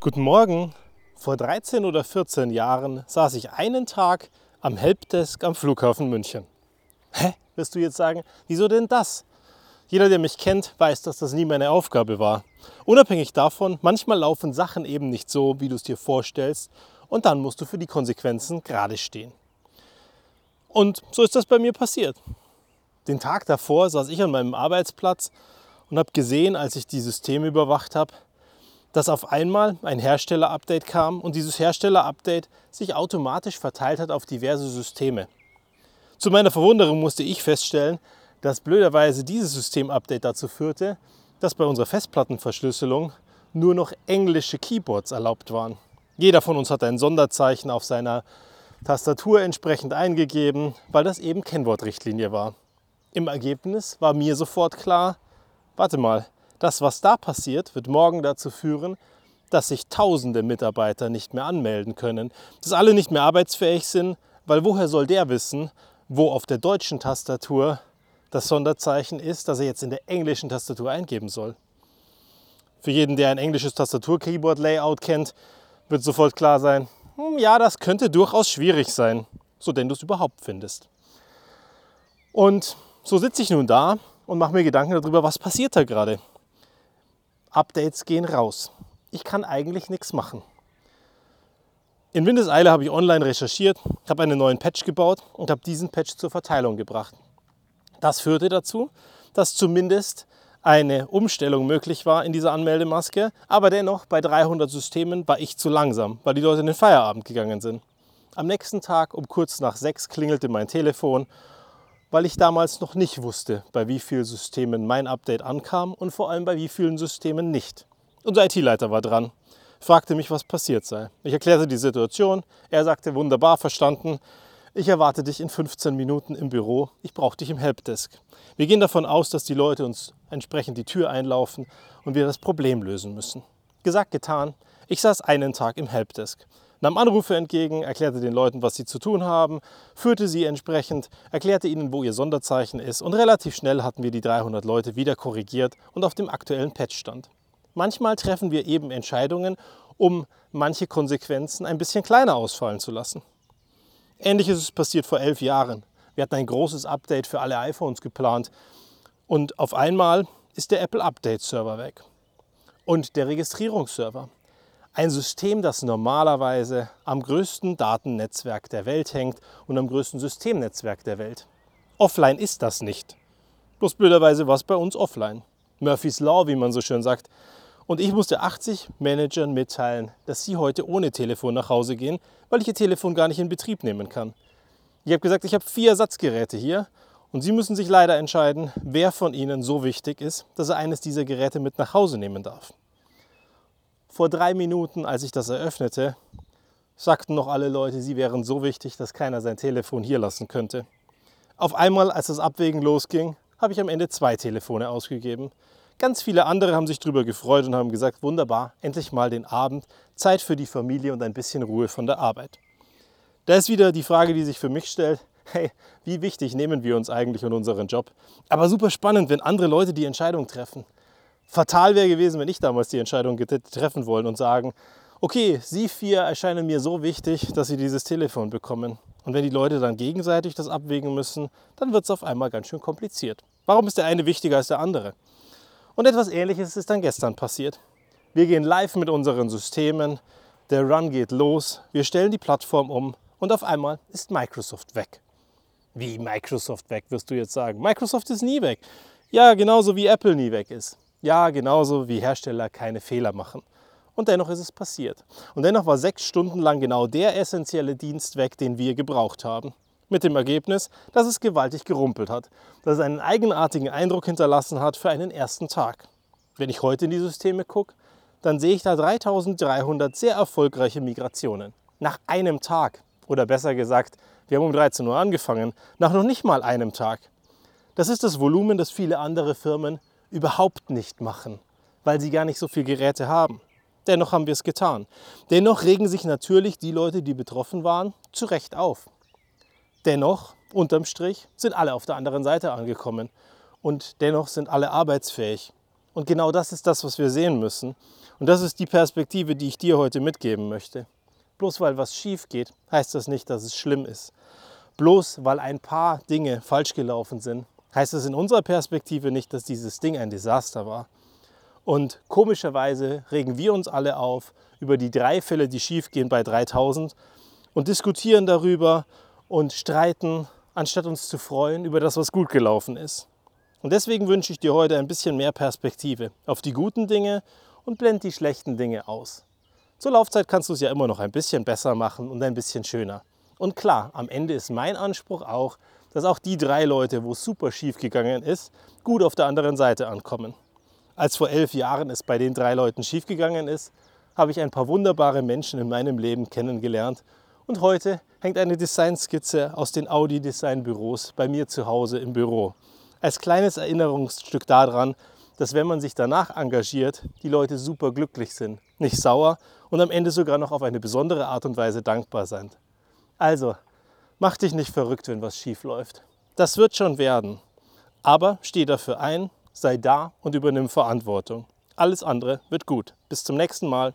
Guten Morgen. Vor 13 oder 14 Jahren saß ich einen Tag am Helpdesk am Flughafen München. Hä, wirst du jetzt sagen, wieso denn das? Jeder, der mich kennt, weiß, dass das nie meine Aufgabe war. Unabhängig davon, manchmal laufen Sachen eben nicht so, wie du es dir vorstellst, und dann musst du für die Konsequenzen gerade stehen. Und so ist das bei mir passiert. Den Tag davor saß ich an meinem Arbeitsplatz und habe gesehen, als ich die Systeme überwacht habe, dass auf einmal ein Hersteller-Update kam und dieses Hersteller-Update sich automatisch verteilt hat auf diverse Systeme. Zu meiner Verwunderung musste ich feststellen, dass blöderweise dieses System-Update dazu führte, dass bei unserer Festplattenverschlüsselung nur noch englische Keyboards erlaubt waren. Jeder von uns hat ein Sonderzeichen auf seiner Tastatur entsprechend eingegeben, weil das eben Kennwortrichtlinie war. Im Ergebnis war mir sofort klar, warte mal, das, was da passiert, wird morgen dazu führen, dass sich tausende Mitarbeiter nicht mehr anmelden können, dass alle nicht mehr arbeitsfähig sind, weil woher soll der wissen, wo auf der deutschen Tastatur das Sonderzeichen ist, das er jetzt in der englischen Tastatur eingeben soll. Für jeden, der ein englisches Tastatur-Keyboard-Layout kennt, wird sofort klar sein, hm, ja, das könnte durchaus schwierig sein, so denn du es überhaupt findest. Und so sitze ich nun da und mache mir Gedanken darüber, was passiert da gerade. Updates gehen raus. Ich kann eigentlich nichts machen. In Windeseile habe ich online recherchiert, habe einen neuen Patch gebaut und habe diesen Patch zur Verteilung gebracht. Das führte dazu, dass zumindest eine Umstellung möglich war in dieser Anmeldemaske, aber dennoch bei 300 Systemen war ich zu langsam, weil die Leute in den Feierabend gegangen sind. Am nächsten Tag um kurz nach sechs klingelte mein Telefon weil ich damals noch nicht wusste, bei wie vielen Systemen mein Update ankam und vor allem bei wie vielen Systemen nicht. Unser IT-Leiter war dran, fragte mich, was passiert sei. Ich erklärte die Situation, er sagte, wunderbar verstanden, ich erwarte dich in 15 Minuten im Büro, ich brauche dich im Helpdesk. Wir gehen davon aus, dass die Leute uns entsprechend die Tür einlaufen und wir das Problem lösen müssen. Gesagt, getan, ich saß einen Tag im Helpdesk nahm Anrufe entgegen, erklärte den Leuten, was sie zu tun haben, führte sie entsprechend, erklärte ihnen, wo ihr Sonderzeichen ist und relativ schnell hatten wir die 300 Leute wieder korrigiert und auf dem aktuellen Patch stand. Manchmal treffen wir eben Entscheidungen, um manche Konsequenzen ein bisschen kleiner ausfallen zu lassen. Ähnliches ist passiert vor elf Jahren. Wir hatten ein großes Update für alle iPhones geplant und auf einmal ist der Apple Update Server weg und der Registrierungsserver. Ein System, das normalerweise am größten Datennetzwerk der Welt hängt und am größten Systemnetzwerk der Welt. Offline ist das nicht. Bloß blöderweise war es bei uns offline. Murphy's Law, wie man so schön sagt. Und ich musste 80 Managern mitteilen, dass sie heute ohne Telefon nach Hause gehen, weil ich ihr Telefon gar nicht in Betrieb nehmen kann. Ich habe gesagt, ich habe vier Ersatzgeräte hier und Sie müssen sich leider entscheiden, wer von Ihnen so wichtig ist, dass er eines dieser Geräte mit nach Hause nehmen darf. Vor drei Minuten, als ich das eröffnete, sagten noch alle Leute, sie wären so wichtig, dass keiner sein Telefon hier lassen könnte. Auf einmal, als das Abwägen losging, habe ich am Ende zwei Telefone ausgegeben. Ganz viele andere haben sich darüber gefreut und haben gesagt, wunderbar, endlich mal den Abend, Zeit für die Familie und ein bisschen Ruhe von der Arbeit. Da ist wieder die Frage, die sich für mich stellt, hey, wie wichtig nehmen wir uns eigentlich und unseren Job? Aber super spannend, wenn andere Leute die Entscheidung treffen fatal wäre gewesen, wenn ich damals die Entscheidung treffen wollen und sagen, okay, Sie vier erscheinen mir so wichtig, dass Sie dieses Telefon bekommen. Und wenn die Leute dann gegenseitig das abwägen müssen, dann wird es auf einmal ganz schön kompliziert. Warum ist der eine wichtiger als der andere? Und etwas Ähnliches ist dann gestern passiert. Wir gehen live mit unseren Systemen, der Run geht los, wir stellen die Plattform um und auf einmal ist Microsoft weg. Wie Microsoft weg, wirst du jetzt sagen. Microsoft ist nie weg. Ja, genauso wie Apple nie weg ist. Ja, genauso wie Hersteller keine Fehler machen. Und dennoch ist es passiert. Und dennoch war sechs Stunden lang genau der essentielle Dienst weg, den wir gebraucht haben. Mit dem Ergebnis, dass es gewaltig gerumpelt hat, dass es einen eigenartigen Eindruck hinterlassen hat für einen ersten Tag. Wenn ich heute in die Systeme gucke, dann sehe ich da 3300 sehr erfolgreiche Migrationen. Nach einem Tag. Oder besser gesagt, wir haben um 13 Uhr angefangen, nach noch nicht mal einem Tag. Das ist das Volumen, das viele andere Firmen überhaupt nicht machen, weil sie gar nicht so viele Geräte haben. Dennoch haben wir es getan. Dennoch regen sich natürlich die Leute, die betroffen waren, zu Recht auf. Dennoch, unterm Strich, sind alle auf der anderen Seite angekommen. Und dennoch sind alle arbeitsfähig. Und genau das ist das, was wir sehen müssen. Und das ist die Perspektive, die ich dir heute mitgeben möchte. Bloß weil was schief geht, heißt das nicht, dass es schlimm ist. Bloß weil ein paar Dinge falsch gelaufen sind, heißt das in unserer Perspektive nicht, dass dieses Ding ein Desaster war. Und komischerweise regen wir uns alle auf über die drei Fälle, die schiefgehen bei 3000 und diskutieren darüber und streiten, anstatt uns zu freuen über das, was gut gelaufen ist. Und deswegen wünsche ich dir heute ein bisschen mehr Perspektive auf die guten Dinge und blend die schlechten Dinge aus. Zur Laufzeit kannst du es ja immer noch ein bisschen besser machen und ein bisschen schöner. Und klar, am Ende ist mein Anspruch auch, dass auch die drei Leute, wo es super schief gegangen ist, gut auf der anderen Seite ankommen. Als vor elf Jahren es bei den drei Leuten schiefgegangen ist, habe ich ein paar wunderbare Menschen in meinem Leben kennengelernt und heute hängt eine Designskizze aus den Audi Design Büros bei mir zu Hause im Büro. Als kleines Erinnerungsstück daran, dass wenn man sich danach engagiert, die Leute super glücklich sind, nicht sauer und am Ende sogar noch auf eine besondere Art und Weise dankbar sind. Also, mach dich nicht verrückt, wenn was schief läuft. Das wird schon werden. Aber steh dafür ein sei da und übernimm Verantwortung. Alles andere wird gut. Bis zum nächsten Mal.